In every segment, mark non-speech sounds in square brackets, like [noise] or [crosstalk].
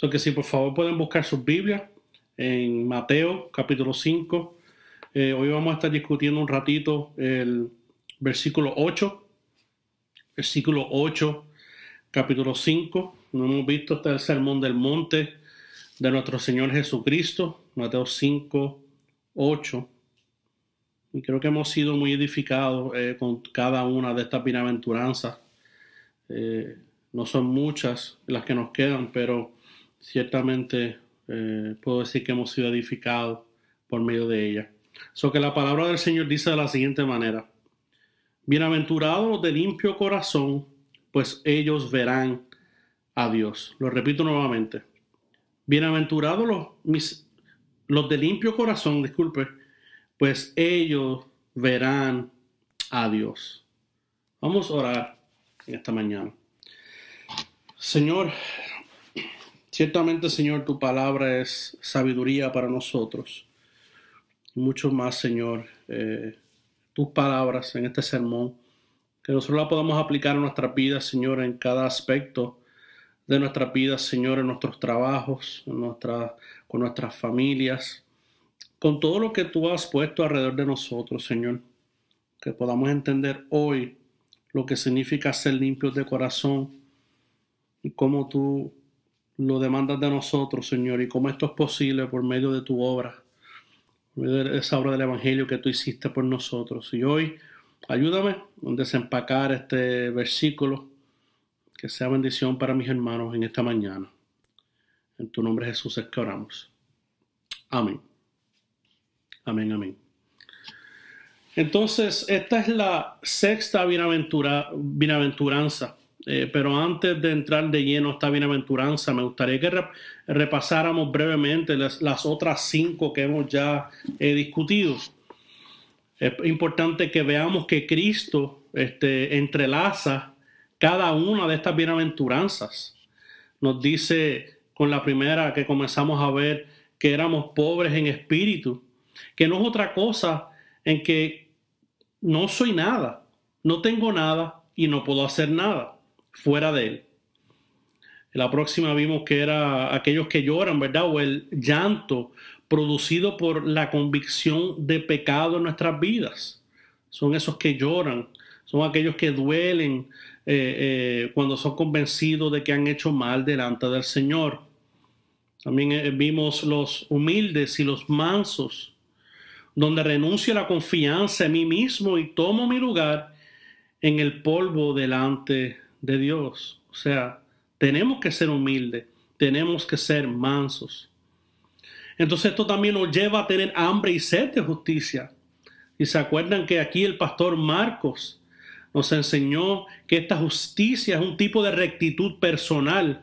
So que si por favor pueden buscar sus Biblias en Mateo capítulo 5. Eh, hoy vamos a estar discutiendo un ratito el versículo 8. Versículo 8, capítulo 5. No hemos visto hasta el sermón del monte de nuestro Señor Jesucristo. Mateo 5, 8. Y creo que hemos sido muy edificados eh, con cada una de estas bienaventuranzas. Eh, no son muchas las que nos quedan, pero ciertamente eh, puedo decir que hemos sido edificados por medio de ella. So que la palabra del Señor dice de la siguiente manera: Bienaventurados los de limpio corazón, pues ellos verán a Dios. Lo repito nuevamente. Bienaventurados los, mis, los de limpio corazón, disculpe, pues ellos verán a Dios. Vamos a orar en esta mañana. Señor, ciertamente Señor, tu palabra es sabiduría para nosotros. mucho más, Señor, eh, tus palabras en este sermón, que nosotros la podamos aplicar en nuestras vidas, Señor, en cada aspecto de nuestras vidas, Señor, en nuestros trabajos, en nuestra, con nuestras familias, con todo lo que tú has puesto alrededor de nosotros, Señor, que podamos entender hoy lo que significa ser limpios de corazón y cómo tú lo demandas de nosotros, Señor, y cómo esto es posible por medio de tu obra, por medio de esa obra del Evangelio que tú hiciste por nosotros. Y hoy, ayúdame a desempacar este versículo, que sea bendición para mis hermanos en esta mañana. En tu nombre Jesús es que oramos. Amén. Amén, amén. Entonces, esta es la sexta bienaventura, bienaventuranza. Eh, pero antes de entrar de lleno a esta bienaventuranza, me gustaría que repasáramos brevemente las, otras cinco que hemos ya eh, discutido. Es importante que veamos que Cristo este, entrelaza cada una de estas bienaventuranzas. Nos dice con la primera que comenzamos a ver que éramos pobres en espíritu que no es otra cosa en que no soy nada, no tengo nada y no puedo hacer nada fuera de él. La próxima vimos que era aquellos que lloran, ¿verdad? O el llanto producido por la convicción de pecado en nuestras vidas. Son esos que lloran, son aquellos que duelen eh, eh, cuando son convencidos de que han hecho mal delante del Señor. También eh, vimos los humildes y los mansos, donde renuncio a la confianza en mí mismo y tomo mi lugar en el polvo delante de Dios. O sea, tenemos que ser humildes, tenemos que ser mansos. Entonces esto también nos lleva a tener hambre y sed de justicia. Y se acuerdan que aquí el pastor Marcos nos enseñó que esta justicia es un tipo de rectitud personal.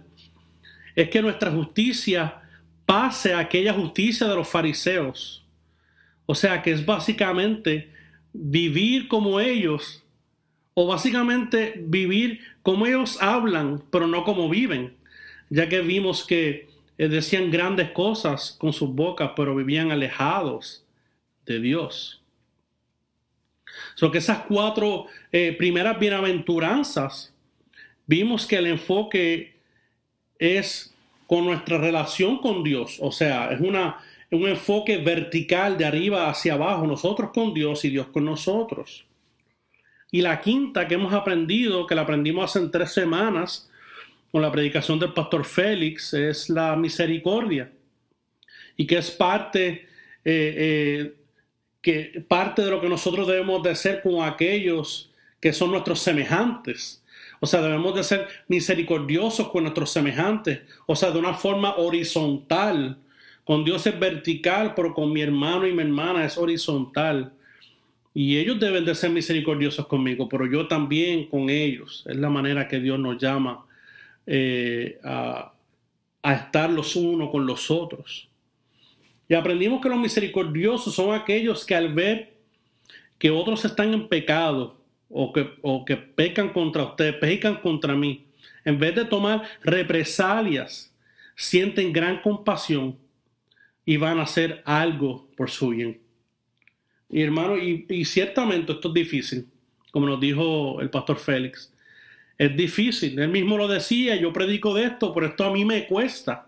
Es que nuestra justicia pase a aquella justicia de los fariseos. O sea que es básicamente vivir como ellos, o básicamente vivir como ellos hablan, pero no como viven, ya que vimos que eh, decían grandes cosas con sus bocas, pero vivían alejados de Dios. So que esas cuatro eh, primeras bienaventuranzas, vimos que el enfoque es con nuestra relación con Dios, o sea, es una un enfoque vertical de arriba hacia abajo, nosotros con Dios y Dios con nosotros. Y la quinta que hemos aprendido, que la aprendimos hace tres semanas con la predicación del pastor Félix, es la misericordia. Y que es parte, eh, eh, que parte de lo que nosotros debemos de hacer con aquellos que son nuestros semejantes. O sea, debemos de ser misericordiosos con nuestros semejantes. O sea, de una forma horizontal con Dios es vertical, pero con mi hermano y mi hermana es horizontal. Y ellos deben de ser misericordiosos conmigo, pero yo también con ellos. Es la manera que Dios nos llama eh, a, a estar los unos con los otros. Y aprendimos que los misericordiosos son aquellos que al ver que otros están en pecado o que, o que pecan contra usted, pecan contra mí, en vez de tomar represalias, sienten gran compasión y van a hacer algo por su bien. Y hermano, y, ciertamente esto es difícil, como nos dijo el pastor Félix. Es difícil, él mismo lo decía, yo predico de esto, pero esto a mí me cuesta.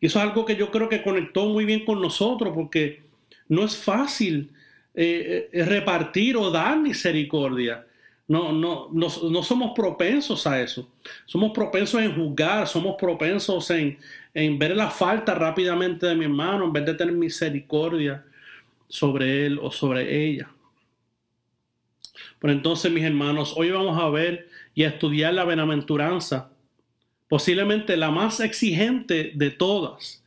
Y eso es algo que yo creo que conectó muy bien con nosotros porque no es fácil eh, eh, repartir o dar misericordia. No, no, no, no, somos propensos a eso. Somos propensos en juzgar, somos propensos en, en ver la falta rápidamente de mi hermano en vez de tener misericordia sobre él o sobre ella. Pero entonces, mis hermanos, hoy vamos a ver y a estudiar la bienaventuranza, posiblemente la más exigente de todas,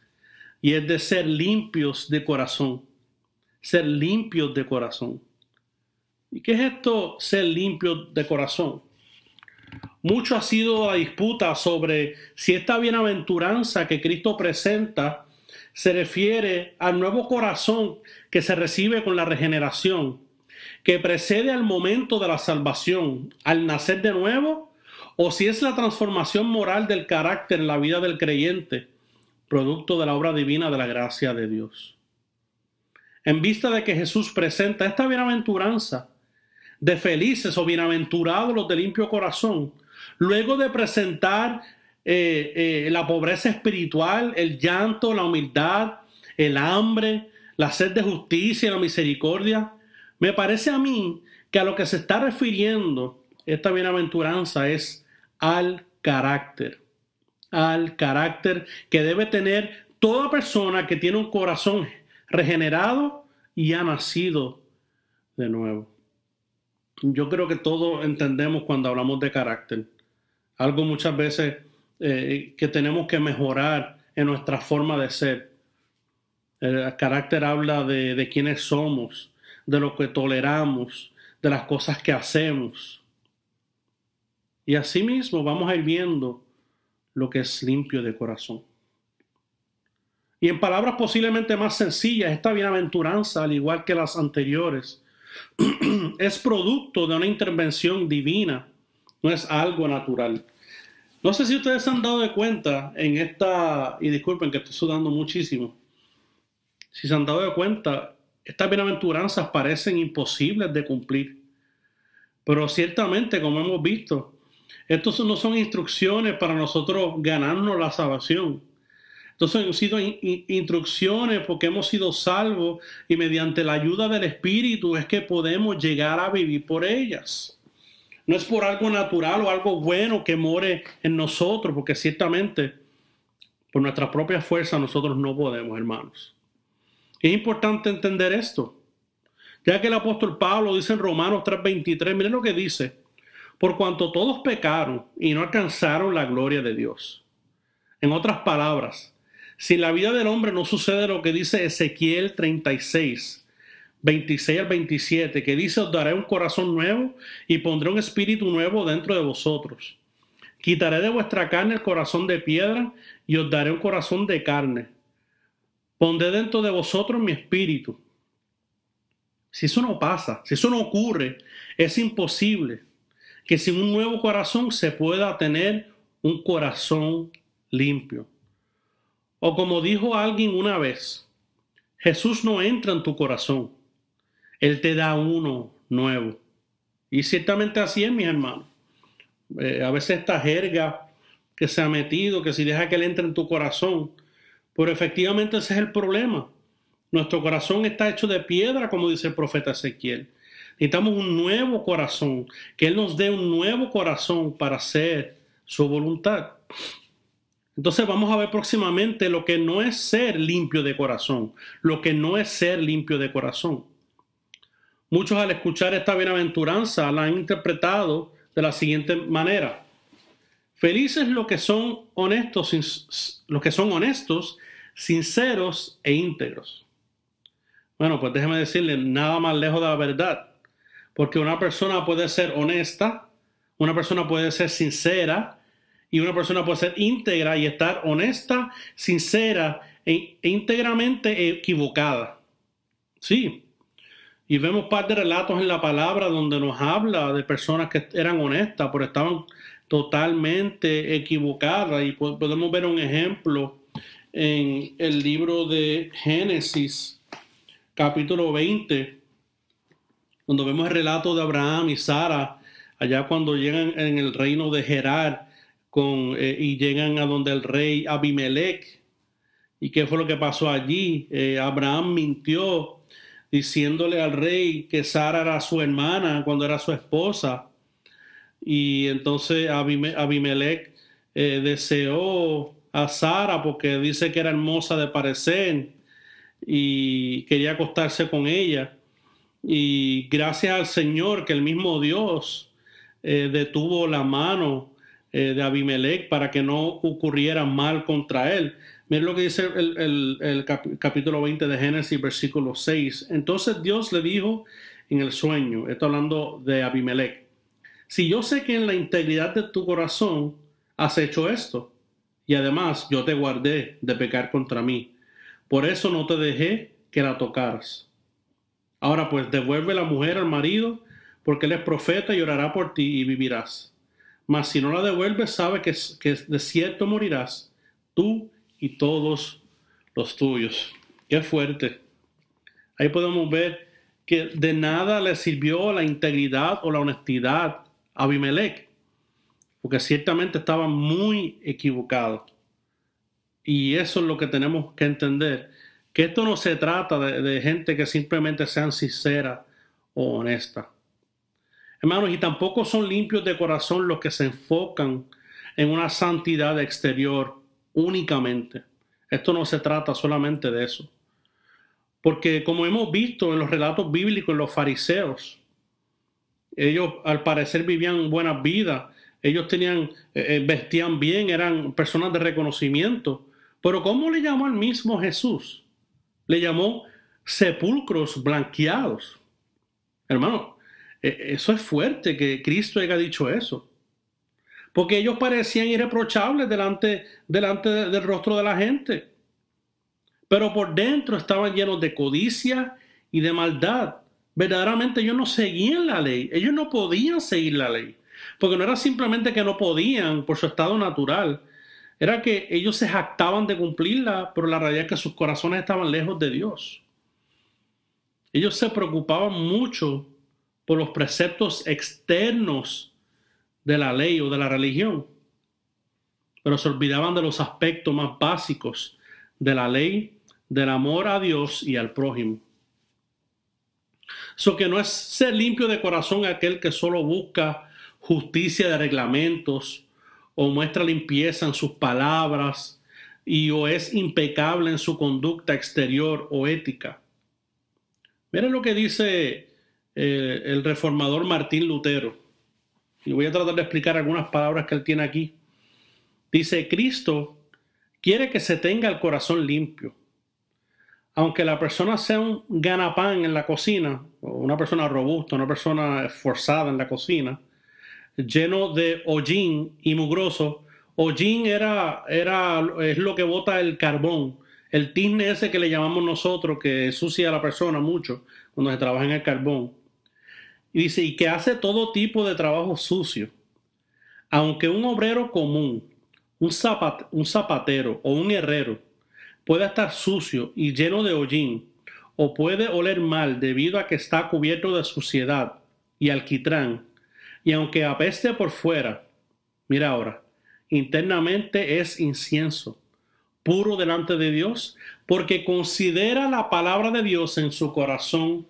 y es de ser limpios de corazón. Ser limpios de corazón. ¿Y qué es esto, ser limpios de corazón? Mucho ha sido la disputa sobre si esta bienaventuranza que Cristo presenta se refiere al nuevo corazón que se recibe con la regeneración, que precede al momento de la salvación, al nacer de nuevo, o si es la transformación moral del carácter en la vida del creyente, producto de la obra divina de la gracia de Dios. En vista de que Jesús presenta esta bienaventuranza de felices o bienaventurados los de limpio corazón, Luego de presentar eh, eh, la pobreza espiritual, el llanto, la humildad, el hambre, la sed de justicia la misericordia, me parece a mí que a lo que se está refiriendo esta bienaventuranza es al carácter, al carácter que debe tener toda persona que tiene un corazón regenerado y ha nacido de nuevo. Yo creo que todos entendemos cuando hablamos de carácter algo muchas veces eh, que tenemos que mejorar en nuestra forma de ser. El carácter habla de, de quiénes somos, de lo que toleramos, de las cosas que hacemos. Y asimismo vamos a ir viendo lo que es limpio de corazón. Y en palabras posiblemente más sencillas, esta bienaventuranza, al igual que las anteriores, [clears throat] es producto de una intervención divina no es algo natural. No sé si ustedes se han dado de cuenta en esta, y disculpen que estoy sudando muchísimo, si se han dado de cuenta, estas bienaventuranzas parecen imposibles de cumplir. Pero ciertamente, como hemos visto, estos no son instrucciones para nosotros ganarnos la salvación. Estos han sido instrucciones porque hemos sido salvos y mediante la ayuda del Espíritu es que podemos llegar a vivir por ellas. No es por algo natural o algo bueno que more en nosotros, porque ciertamente por nuestra propia fuerza nosotros no podemos, hermanos. Es importante entender esto, ya que el apóstol Pablo dice en Romanos 3:23, miren lo que dice, por cuanto todos pecaron y no alcanzaron la gloria de Dios. En otras palabras, si la vida del hombre no sucede lo que dice Ezequiel 36, 26 al 27, que dice, os daré un corazón nuevo y pondré un espíritu nuevo dentro de vosotros. Quitaré de vuestra carne el corazón de piedra y os daré un corazón de carne. Pondré dentro de vosotros mi espíritu. Si eso no pasa, si eso no ocurre, es imposible que sin un nuevo corazón se pueda tener un corazón limpio. O como dijo alguien una vez, Jesús no entra en tu corazón. Él te da uno nuevo. Y ciertamente así es, mi hermano. Eh, a veces esta jerga que se ha metido, que si deja que Él entre en tu corazón, pero efectivamente ese es el problema. Nuestro corazón está hecho de piedra, como dice el profeta Ezequiel. Necesitamos un nuevo corazón, que Él nos dé un nuevo corazón para hacer su voluntad. Entonces vamos a ver próximamente lo que no es ser limpio de corazón, lo que no es ser limpio de corazón. Muchos al escuchar esta bienaventuranza la han interpretado de la siguiente manera. Felices los que son honestos, los que son honestos, sinceros e íntegros. Bueno, pues déjeme decirle, nada más lejos de la verdad. Porque una persona puede ser honesta, una persona puede ser sincera y una persona puede ser íntegra y estar honesta, sincera e íntegramente equivocada. Sí, y vemos parte de relatos en la palabra donde nos habla de personas que eran honestas, pero estaban totalmente equivocadas. Y podemos ver un ejemplo en el libro de Génesis, capítulo 20, donde vemos el relato de Abraham y Sara, allá cuando llegan en el reino de Gerar con, eh, y llegan a donde el rey Abimelech, ¿Y qué fue lo que pasó allí? Eh, Abraham mintió diciéndole al rey que Sara era su hermana cuando era su esposa. Y entonces Abimelech eh, deseó a Sara porque dice que era hermosa de parecer y quería acostarse con ella. Y gracias al Señor que el mismo Dios eh, detuvo la mano eh, de Abimelech para que no ocurriera mal contra él. Miren lo que dice el, capítulo 20 de Génesis, versículo 6. Entonces Dios le dijo en el sueño, esto hablando de Abimelech, si yo sé que en la integridad de tu corazón has hecho esto, y además yo te guardé de pecar contra mí, por eso no te dejé que la tocaras. Ahora pues devuelve la mujer al marido, porque él es profeta y orará por ti y vivirás. Mas si no la devuelves, sabe que, que de cierto morirás, tú y todos los tuyos. Qué fuerte. Ahí podemos ver que de nada le sirvió la integridad o la honestidad a Abimelech, porque ciertamente estaba muy equivocado. Y eso es lo que tenemos que entender, que esto no se trata de, de gente que simplemente sean sincera o honesta. Hermanos, y tampoco son limpios de corazón los que se enfocan en una santidad exterior únicamente. Esto no se trata solamente de eso. Porque como hemos visto en los relatos bíblicos, los fariseos, ellos al parecer vivían buenas vidas, ellos tenían, eh, eh, vestían bien, eran personas de reconocimiento. Pero ¿cómo le llamó al mismo Jesús? Le llamó sepulcros blanqueados. Hermano, e, eso es fuerte que Cristo haya dicho eso porque ellos parecían irreprochables delante, delante del rostro de la gente. Pero por dentro estaban llenos de codicia y de maldad. Verdaderamente ellos no seguían la ley, ellos no podían seguir la ley, porque no era simplemente que no podían por su estado natural, era que ellos se jactaban de cumplirla, pero la realidad es que sus corazones estaban lejos de Dios. Ellos se preocupaban mucho por los preceptos externos de la ley o de la religión, pero se olvidaban de los aspectos más básicos de la ley, del amor a Dios y al prójimo. Eso que no es ser limpio de corazón aquel que solo busca justicia de reglamentos o muestra limpieza en sus palabras y o es impecable en su conducta exterior o ética. Miren lo que dice eh, el reformador Martín Lutero. Y voy a tratar de explicar algunas palabras que él tiene aquí. Dice, Cristo quiere que se tenga el corazón limpio. Aunque la persona sea un ganapán en la cocina, una persona robusta, una persona esforzada en la cocina, lleno de hollín y mugroso, hollín era, era, es lo que bota el carbón, el tizne ese que le llamamos nosotros, que sucia a la persona mucho cuando se trabaja en el carbón. Y dice, y que hace todo tipo de trabajo sucio. Aunque un obrero común, un, un zapatero o un herrero pueda estar sucio y lleno de hollín, o puede oler mal debido a que está cubierto de suciedad y alquitrán, y aunque apeste por fuera, mira ahora, internamente es incienso, puro delante de Dios, porque considera la palabra de Dios en su corazón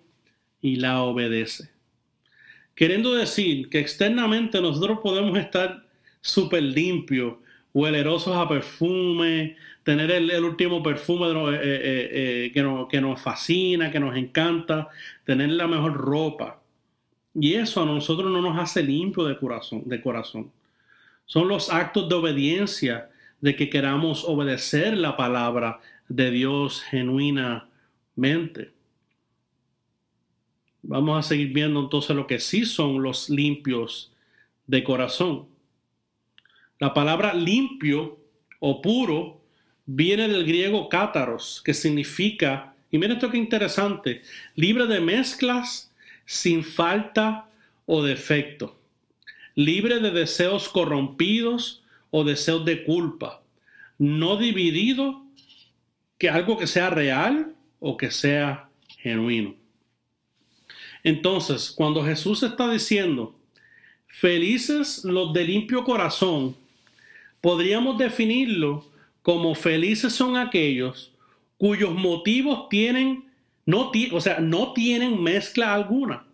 y la obedece. Queriendo decir que externamente nosotros podemos estar súper limpios, huelerosos a perfume, tener el, último perfume eh, eh, eh, que, que nos fascina, que nos encanta, tener la mejor ropa. Y eso a nosotros no nos hace limpio de corazón, de corazón. Son los actos de obediencia de que queramos obedecer la palabra de Dios genuinamente. Vamos a seguir viendo entonces lo que sí son los limpios de corazón. La palabra limpio o puro viene del griego cátaros, que significa, y miren esto que interesante, libre de mezclas, sin falta o defecto, libre de deseos corrompidos o deseos de culpa, no dividido, que algo que sea real o que sea genuino. Entonces, cuando Jesús está diciendo, felices los de limpio corazón, podríamos definirlo como felices son aquellos cuyos motivos tienen, no, o sea, no tienen mezcla alguna,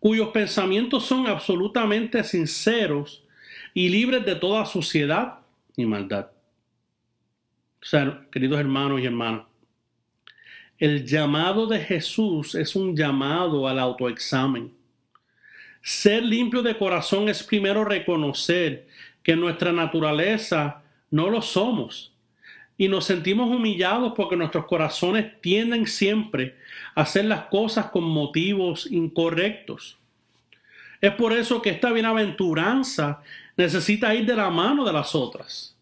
cuyos pensamientos son absolutamente sinceros y libres de toda suciedad y maldad. O sea, queridos hermanos y hermanas, el llamado de Jesús es un llamado al autoexamen. Ser limpio de corazón es primero reconocer que nuestra naturaleza no lo somos y nos sentimos humillados porque nuestros corazones tienden siempre a hacer las cosas con motivos incorrectos. Es por eso que esta bienaventuranza necesita ir de la mano de las otras,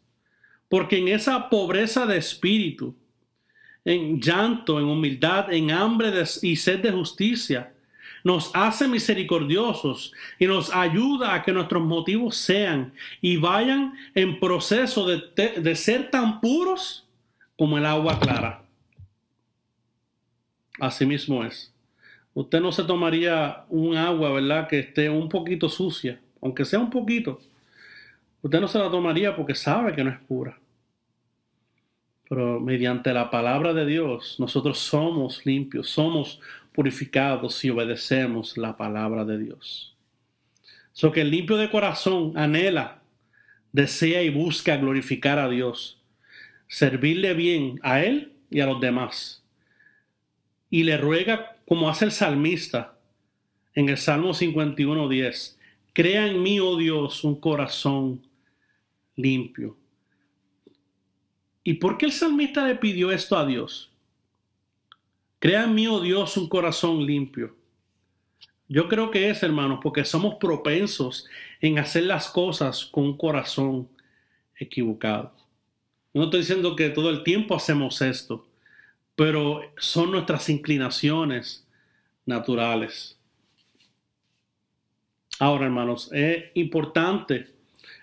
porque en esa pobreza de espíritu, en llanto, en humildad, en hambre y sed de justicia, nos hace misericordiosos y nos ayuda a que nuestros motivos sean y vayan en proceso de, de ser tan puros como el agua clara. Así mismo es. Usted no se tomaría un agua, ¿verdad? Que esté un poquito sucia, aunque sea un poquito. Usted no se la tomaría porque sabe que no es pura. Pero mediante la palabra de Dios, nosotros somos limpios, somos purificados si obedecemos la palabra de Dios. So que el limpio de corazón anhela, desea y busca glorificar a Dios, servirle bien a Él y a los demás. Y le ruega, como hace el salmista en el Salmo 51.10, crea en mí, oh Dios, un corazón limpio ¿Y por qué el salmista le pidió esto a Dios? Crea en mí, oh Dios, un corazón limpio. Yo creo que es, hermanos, porque somos propensos en hacer las cosas con un corazón equivocado. No estoy diciendo que todo el tiempo hacemos esto, pero son nuestras inclinaciones naturales. Ahora, hermanos, es importante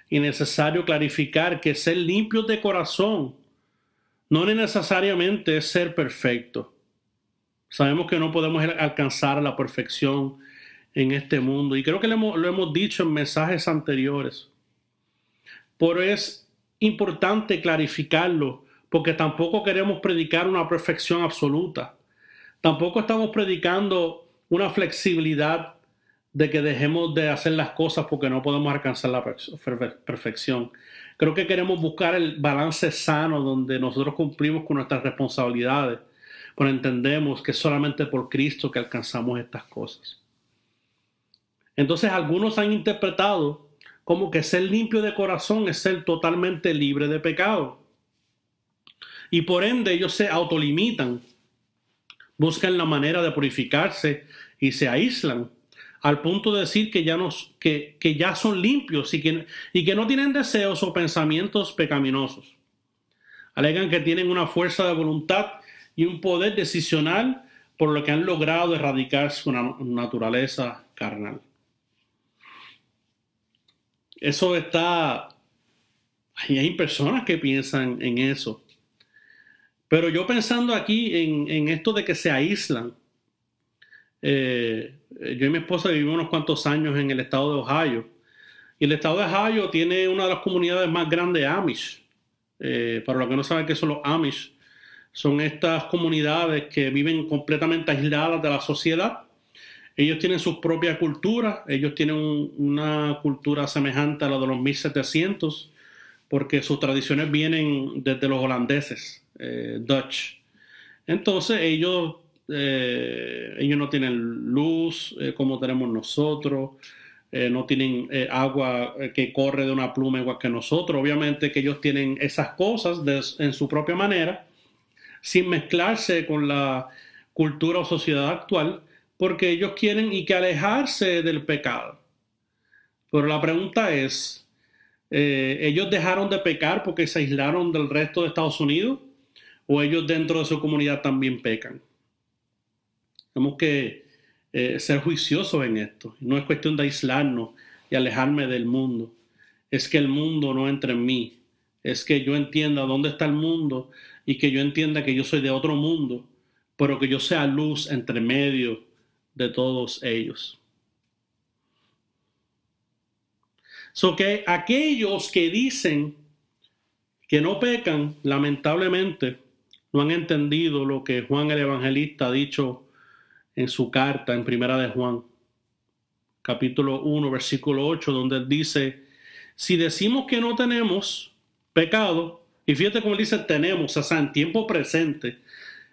y necesario clarificar que ser limpios de corazón no necesariamente es ser perfecto. Sabemos que no podemos alcanzar la perfección en este mundo y creo que lo hemos, dicho en mensajes anteriores. Pero es importante clarificarlo porque tampoco queremos predicar una perfección absoluta. Tampoco estamos predicando una flexibilidad de que dejemos de hacer las cosas porque no podemos alcanzar la perfección. Creo que queremos buscar el balance sano donde nosotros cumplimos con nuestras responsabilidades, pero entendemos que es solamente por Cristo que alcanzamos estas cosas. Entonces algunos han interpretado como que ser limpio de corazón es ser totalmente libre de pecado. Y por ende ellos se autolimitan, buscan la manera de purificarse y se aíslan al punto de decir que ya, nos, que, ya son limpios y que, y que no tienen deseos o pensamientos pecaminosos. Alegan que tienen una fuerza de voluntad y un poder decisional por lo que han logrado erradicar su naturaleza carnal. Eso está... Hay personas que piensan en eso. Pero yo pensando aquí en, en esto de que se aíslan, eh, yo y mi esposa vivimos unos cuantos años en el estado de Ohio. Y el estado de Ohio tiene una de las comunidades más grandes Amish. Eh, para los que no saben qué son los Amish, son estas comunidades que viven completamente aisladas de la sociedad. Ellos tienen su propia cultura, ellos tienen una cultura semejante a la de los 1700, porque sus tradiciones vienen desde los holandeses, eh, Dutch. Entonces ellos eh, ellos no tienen luz eh, como tenemos nosotros, eh, no tienen agua que corre de una pluma igual que nosotros. Obviamente que ellos tienen esas cosas en su propia manera, sin mezclarse con la cultura o sociedad actual, porque ellos quieren y que alejarse del pecado. Pero la pregunta es, ¿ellos dejaron de pecar porque se aislaron del resto de Estados Unidos? ¿O ellos dentro de su comunidad también pecan? Tenemos que eh, ser juiciosos en esto. No es cuestión de aislarnos y alejarme del mundo. Es que el mundo no entre en mí. Es que yo entienda dónde está el mundo y que yo entienda que yo soy de otro mundo, pero que yo sea luz entre medio de todos ellos. So que aquellos que dicen que no pecan, lamentablemente, no han entendido lo que Juan el Evangelista ha dicho en su carta en Primera de Juan, capítulo 1, versículo 8, donde dice, si decimos que no tenemos pecado, y fíjate cómo dice tenemos, o sea, en tiempo presente,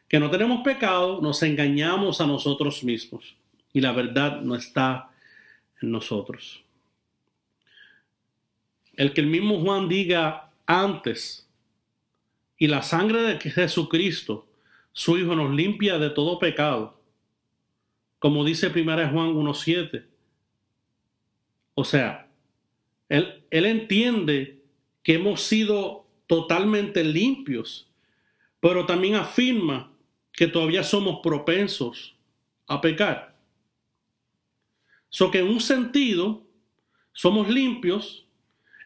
que no tenemos pecado, nos engañamos a nosotros mismos y la verdad no está en nosotros. El que el mismo Juan diga antes, y la sangre de Jesucristo, su Hijo, nos limpia de todo pecado, como dice 1 Juan 1.7. O sea, él, él entiende que hemos sido totalmente limpios, pero también afirma que todavía somos propensos a pecar. So que en un sentido somos limpios,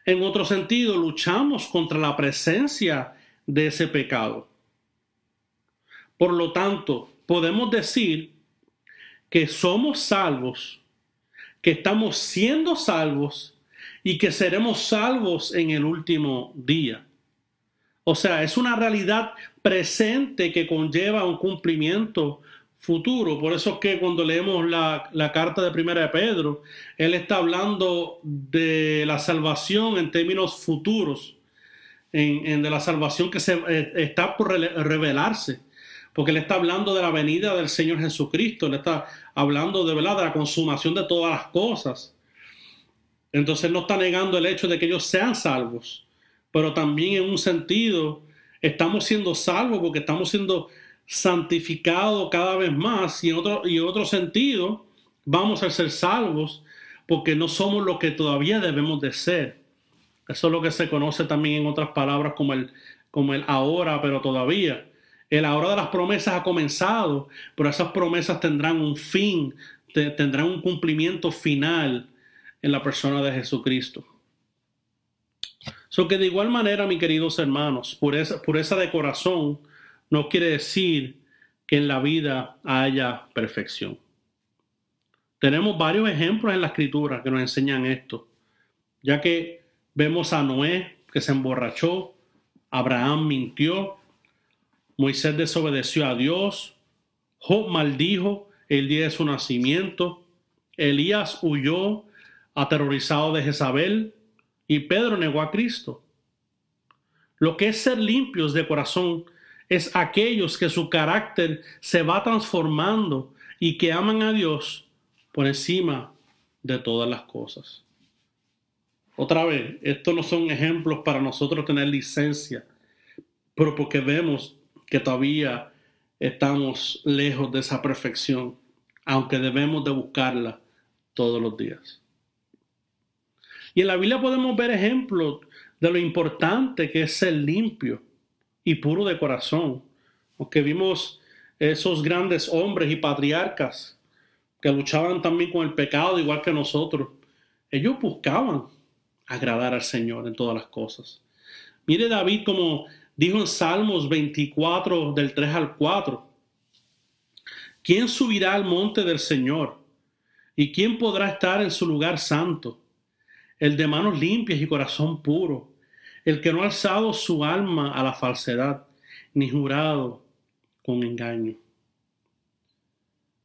en otro sentido luchamos contra la presencia de ese pecado. Por lo tanto, podemos decir que somos salvos, que estamos siendo salvos y que seremos salvos en el último día. O sea, es una realidad presente que conlleva un cumplimiento futuro. Por eso es que cuando leemos la, carta de Primera de Pedro, él está hablando de la salvación en términos futuros, en, de la salvación que se, eh, está por revelarse. Porque él está hablando de la venida del Señor Jesucristo, él está hablando de, de la consumación de todas las cosas. Entonces no está negando el hecho de que ellos sean salvos pero también en un sentido estamos siendo salvos porque estamos siendo santificados cada vez más y en otro, y otro sentido vamos a ser salvos porque no somos lo que todavía debemos de ser. Eso es lo que se conoce también en otras palabras como el, como el ahora, pero todavía. El ahora de las promesas ha comenzado, pero esas promesas tendrán un fin, tendrán un cumplimiento final en la persona de Jesucristo. So que de igual manera, mis queridos hermanos, pureza, pureza de corazón no quiere decir que en la vida haya perfección. Tenemos varios ejemplos en la escritura que nos enseñan esto, ya que vemos a Noé que se emborrachó, Abraham mintió, Moisés desobedeció a Dios, Job maldijo el día de su nacimiento, Elías huyó aterrorizado de Jezabel, y Pedro negó a Cristo. Lo que es ser limpios de corazón es aquellos que su carácter se va transformando y que aman a Dios por encima de todas las cosas. Otra vez, estos no son ejemplos para nosotros tener licencia, pero porque vemos que todavía estamos lejos de esa perfección, aunque debemos de buscarla todos los días. Y en la Biblia podemos ver ejemplos de lo importante que es ser limpio y puro de corazón. Porque vimos esos grandes hombres y patriarcas que luchaban también con el pecado igual que nosotros. Ellos buscaban agradar al Señor en todas las cosas. Mire David como dijo en Salmos 24 del 3 al 4. ¿Quién subirá al monte del Señor? ¿Y quién podrá estar en su lugar santo? el de manos limpias y corazón puro, el que no ha alzado su alma a la falsedad, ni jurado con engaño.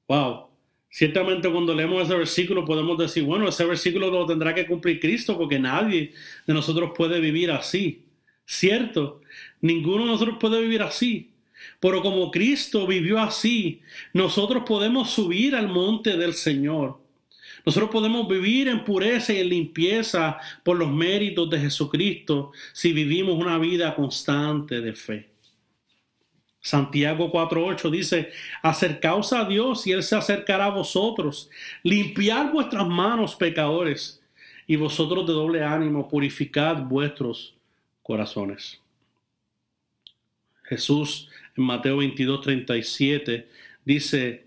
Wow. Ciertamente cuando leemos ese versículo podemos decir, bueno, ese versículo lo tendrá que cumplir Cristo porque nadie de nosotros puede vivir así. Cierto, ninguno de nosotros puede vivir así. Pero como Cristo vivió así, nosotros podemos subir al monte del Señor nosotros podemos vivir en pureza y en limpieza por los méritos de Jesucristo si vivimos una vida constante de fe. Santiago 4.8 dice, acercaos a Dios y Él se acercará a vosotros. Limpiad vuestras manos, pecadores, y vosotros de doble ánimo, purificad vuestros corazones. Jesús en Mateo 22.37 dice,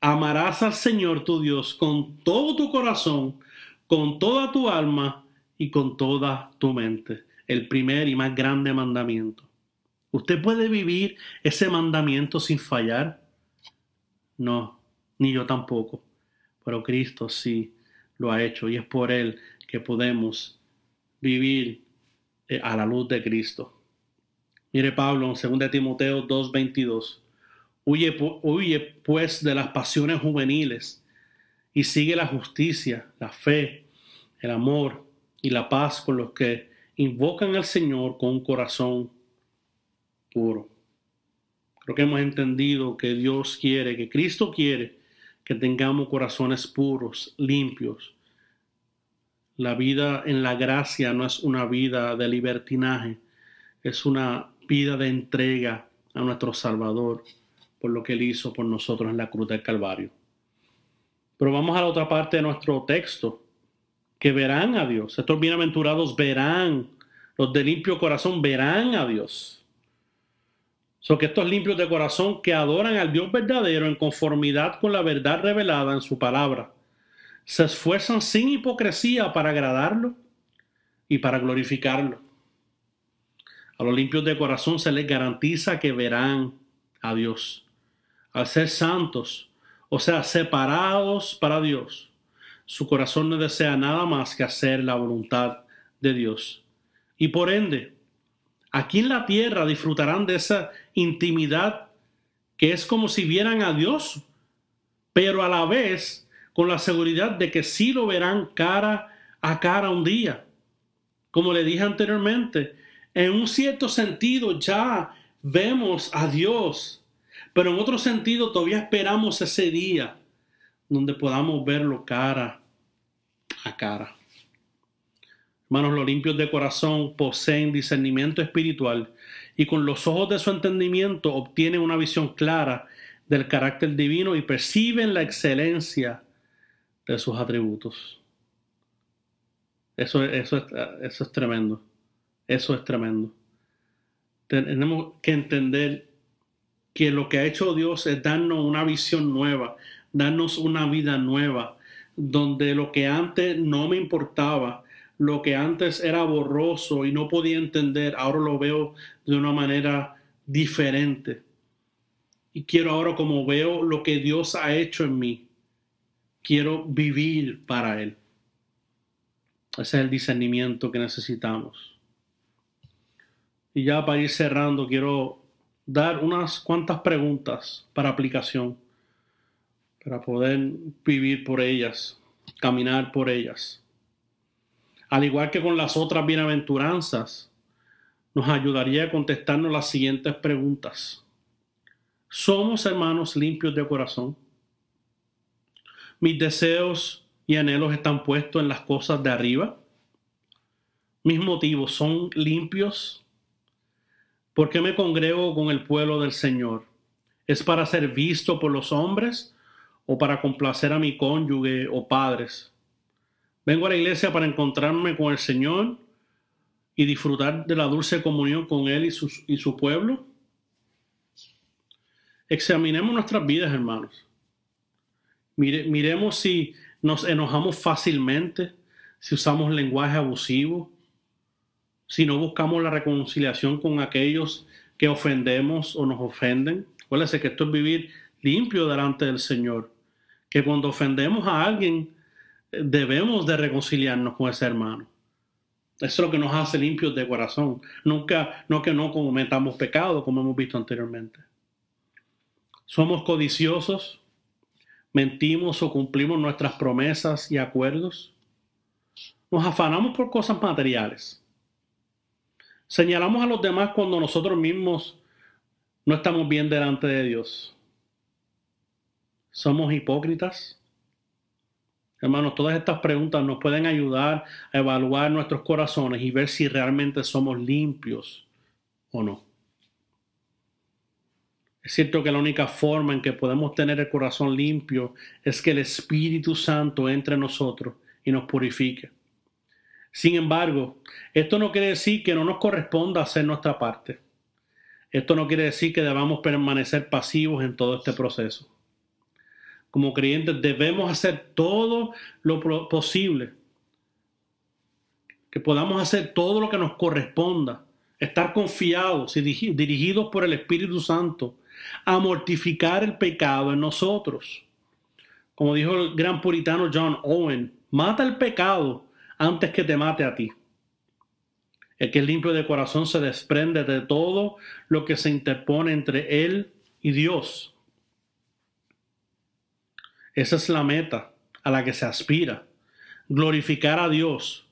amarás al Señor tu Dios con todo tu corazón, con toda tu alma y con toda tu mente. El primer y más grande mandamiento. ¿Usted puede vivir ese mandamiento sin fallar? No, ni yo tampoco. Pero Cristo sí lo ha hecho y es por Él que podemos vivir a la luz de Cristo. Mire Pablo en 2 Timoteo 2:22. Huye, huye pues de las pasiones juveniles y sigue la justicia, la fe, el amor y la paz con los que invocan al Señor con un corazón puro. Creo que hemos entendido que Dios quiere, que Cristo quiere que tengamos corazones puros, limpios. La vida en la gracia no es una vida de libertinaje, es una vida de entrega a nuestro Salvador por lo que Él hizo por nosotros en la cruz del Calvario. Pero vamos a la otra parte de nuestro texto, que verán a Dios. Estos bienaventurados verán, los de limpio corazón verán a Dios. Son que estos limpios de corazón que adoran al Dios verdadero en conformidad con la verdad revelada en su palabra, se esfuerzan sin hipocresía para agradarlo y para glorificarlo. A los limpios de corazón se les garantiza que verán a Dios. Al ser santos, o sea, separados para Dios, su corazón no desea nada más que hacer la voluntad de Dios. Y por ende, aquí en la tierra disfrutarán de esa intimidad que es como si vieran a Dios, pero a la vez con la seguridad de que sí lo verán cara a cara un día. Como le dije anteriormente, en un cierto sentido ya vemos a Dios, pero en otro sentido todavía esperamos ese día donde podamos verlo cara a cara. Hermanos, los limpios de corazón poseen discernimiento espiritual y con los ojos de su entendimiento obtienen una visión clara del carácter divino y perciben la excelencia de sus atributos. Eso, eso, eso es tremendo. Eso es tremendo. Tenemos que entender que lo que ha hecho Dios es darnos una visión nueva, darnos una vida nueva, donde lo que antes no me importaba, lo que antes era borroso y no podía entender, ahora lo veo de una manera diferente. Y quiero ahora como veo lo que Dios ha hecho en mí, quiero vivir para Él. Ese es el discernimiento que necesitamos. Y ya para ir cerrando, quiero dar unas cuantas preguntas para aplicación para poder vivir por ellas, caminar por ellas. Al igual que con las otras bienaventuranzas, nos ayudaría a contestarnos las siguientes preguntas. ¿Somos hermanos limpios de corazón? ¿Mis deseos y anhelos están puestos en las cosas de arriba? ¿Mis motivos son limpios? ¿Por qué me congrego con el pueblo del Señor? ¿Es para ser visto por los hombres o para complacer a mi cónyuge o padres. Vengo a la iglesia para encontrarme con el Señor y disfrutar de la dulce comunión con Él y su, y su pueblo. Examinemos nuestras vidas, hermanos. Miremos si nos enojamos fácilmente, si usamos lenguaje abusivo, si no buscamos la reconciliación con aquellos que ofendemos o nos ofenden. Acuérdense que esto es vivir limpio delante del Señor que cuando ofendemos a alguien debemos de reconciliarnos con ese hermano. Eso es lo que nos hace limpios de corazón. Nunca, no que no cometamos pecado, como hemos visto anteriormente. Somos codiciosos, mentimos o cumplimos nuestras promesas y acuerdos. Nos afanamos por cosas materiales. Señalamos a los demás cuando nosotros mismos no estamos bien delante de Dios. ¿Somos hipócritas? Hermanos, todas estas preguntas nos pueden ayudar a evaluar nuestros corazones y ver si realmente somos limpios o no. Es cierto que la única forma en que podemos tener el corazón limpio es que el Espíritu Santo entre en nosotros y nos purifique. Sin embargo, esto no quiere decir que no nos corresponda hacer nuestra parte. Esto no quiere decir que debamos permanecer pasivos en todo este proceso como creyentes debemos hacer todo lo posible, que podamos hacer todo lo que nos corresponda, estar confiados y dirigidos por el Espíritu Santo a mortificar el pecado en nosotros. Como dijo el gran puritano John Owen, mata el pecado antes que te mate a ti. El que es limpio de corazón se desprende de todo lo que se interpone entre él y Dios. Esa es la meta a la que se aspira. Glorificar a Dios.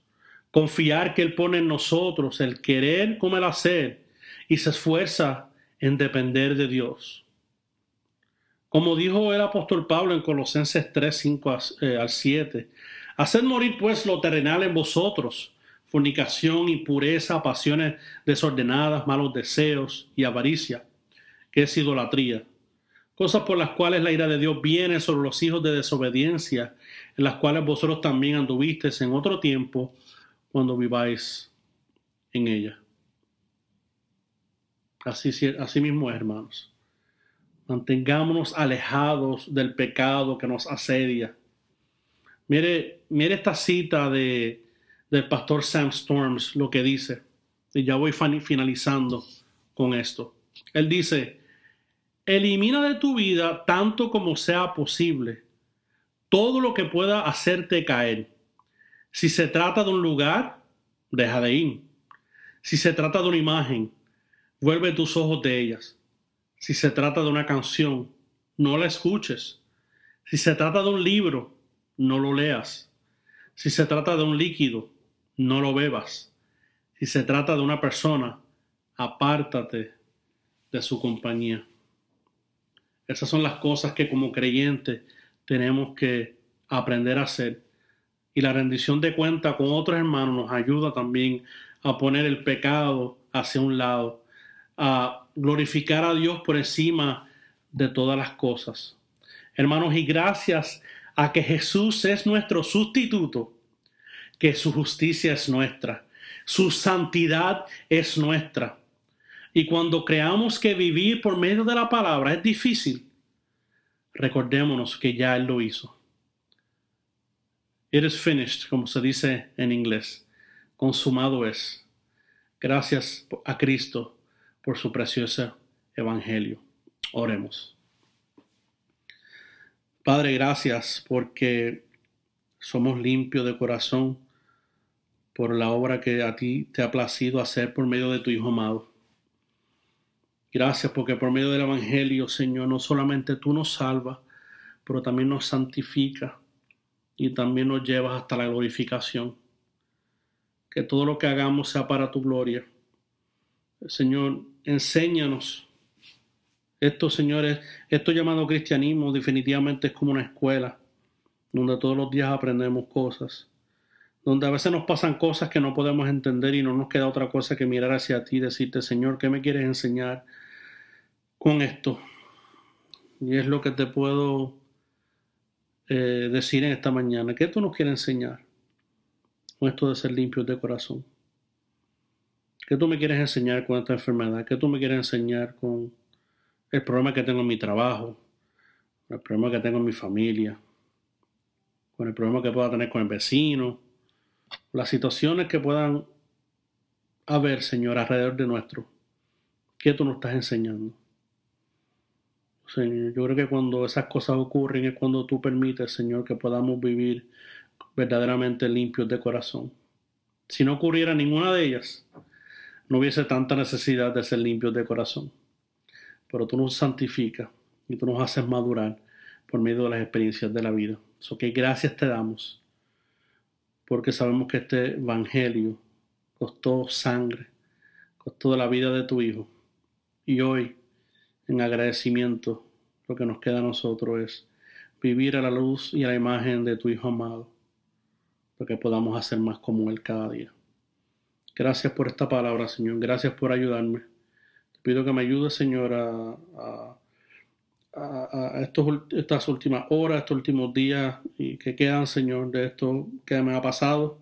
Confiar que Él pone en nosotros el querer como el hacer y se esfuerza en depender de Dios. Como dijo el apóstol Pablo en Colosenses 3, 5 eh, al 7, haced morir pues lo terrenal en vosotros, fornicación, impureza, pasiones desordenadas, malos deseos y avaricia, que es idolatría. Cosas por las cuales la ira de Dios viene sobre los hijos de desobediencia, en las cuales vosotros también anduvisteis en otro tiempo cuando viváis en ella. Así, así mismo hermanos. Mantengámonos alejados del pecado que nos asedia. Mire, mire esta cita de, del pastor Sam Storms, lo que dice. Y ya voy finalizando con esto. Él dice, elimina de tu vida tanto como sea posible todo lo que pueda hacerte caer. Si se trata de un lugar, deja de ir. Si se trata de una imagen, vuelve tus ojos de ellas. Si se trata de una canción, no la escuches. Si se trata de un libro, no lo leas. Si se trata de un líquido, no lo bebas. Si se trata de una persona, apártate de su compañía. Esas son las cosas que como creyentes tenemos que aprender a hacer. Y la rendición de cuenta con otros hermanos nos ayuda también a poner el pecado hacia un lado a glorificar a Dios por encima de todas las cosas. Hermanos, y gracias a que Jesús es nuestro sustituto, que su justicia es nuestra, su santidad es nuestra. Y cuando creamos que vivir por medio de la palabra es difícil, recordémonos que ya Él lo hizo. It is finished, como se dice en inglés. Consumado es. Gracias a Cristo por su precioso evangelio. Oremos. Padre, gracias porque somos limpios de corazón por la obra que a ti te ha placido hacer por medio de tu Hijo amado. Gracias porque por medio del Evangelio, Señor, no solamente tú nos salvas, pero también nos santifica y también nos llevas hasta la glorificación. Que todo lo que hagamos sea para tu gloria. Señor, enséñanos. Esto, señores, esto llamado cristianismo definitivamente es como una escuela, donde todos los días aprendemos cosas, donde a veces nos pasan cosas que no podemos entender y no nos queda otra cosa que mirar hacia ti y decirte, Señor, ¿qué me quieres enseñar con esto? Y es lo que te puedo eh, decir en esta mañana. ¿Qué tú nos quieres enseñar con esto de ser limpios de corazón? ¿Qué tú me quieres enseñar con esta enfermedad? ¿Qué tú me quieres enseñar con el problema que tengo en mi trabajo? el problema que tengo en mi familia? Con el problema que pueda tener con el vecino? Las situaciones que puedan haber, Señor, alrededor de nuestro. ¿Qué tú nos estás enseñando? Señor, yo creo que cuando esas cosas ocurren es cuando tú permites, Señor, que podamos vivir verdaderamente limpios de corazón. Si no ocurriera ninguna de ellas, no hubiese tanta necesidad de ser limpios de corazón. Pero tú nos santificas y tú nos haces madurar por medio de las experiencias de la vida. So que gracias te damos, porque sabemos que este evangelio costó sangre, costó la vida de tu Hijo. Y hoy, en agradecimiento, lo que nos queda a nosotros es vivir a la luz y a la imagen de tu Hijo amado, para que podamos hacer más como Él cada día. Gracias por esta palabra, Señor. Gracias por ayudarme. Te pido que me ayudes, Señor, a, estos, estas últimas horas, estos últimos días y que quedan, Señor, de esto que me ha pasado,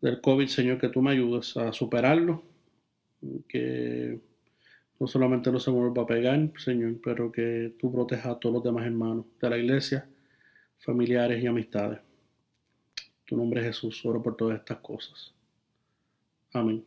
del COVID, Señor, que tú me ayudes a superarlo. Que no solamente no se vuelva a pegar, Señor, pero que tú protejas a todos los demás hermanos de la iglesia, familiares y amistades. Tu nombre es Jesús, oro por todas estas cosas. Amén.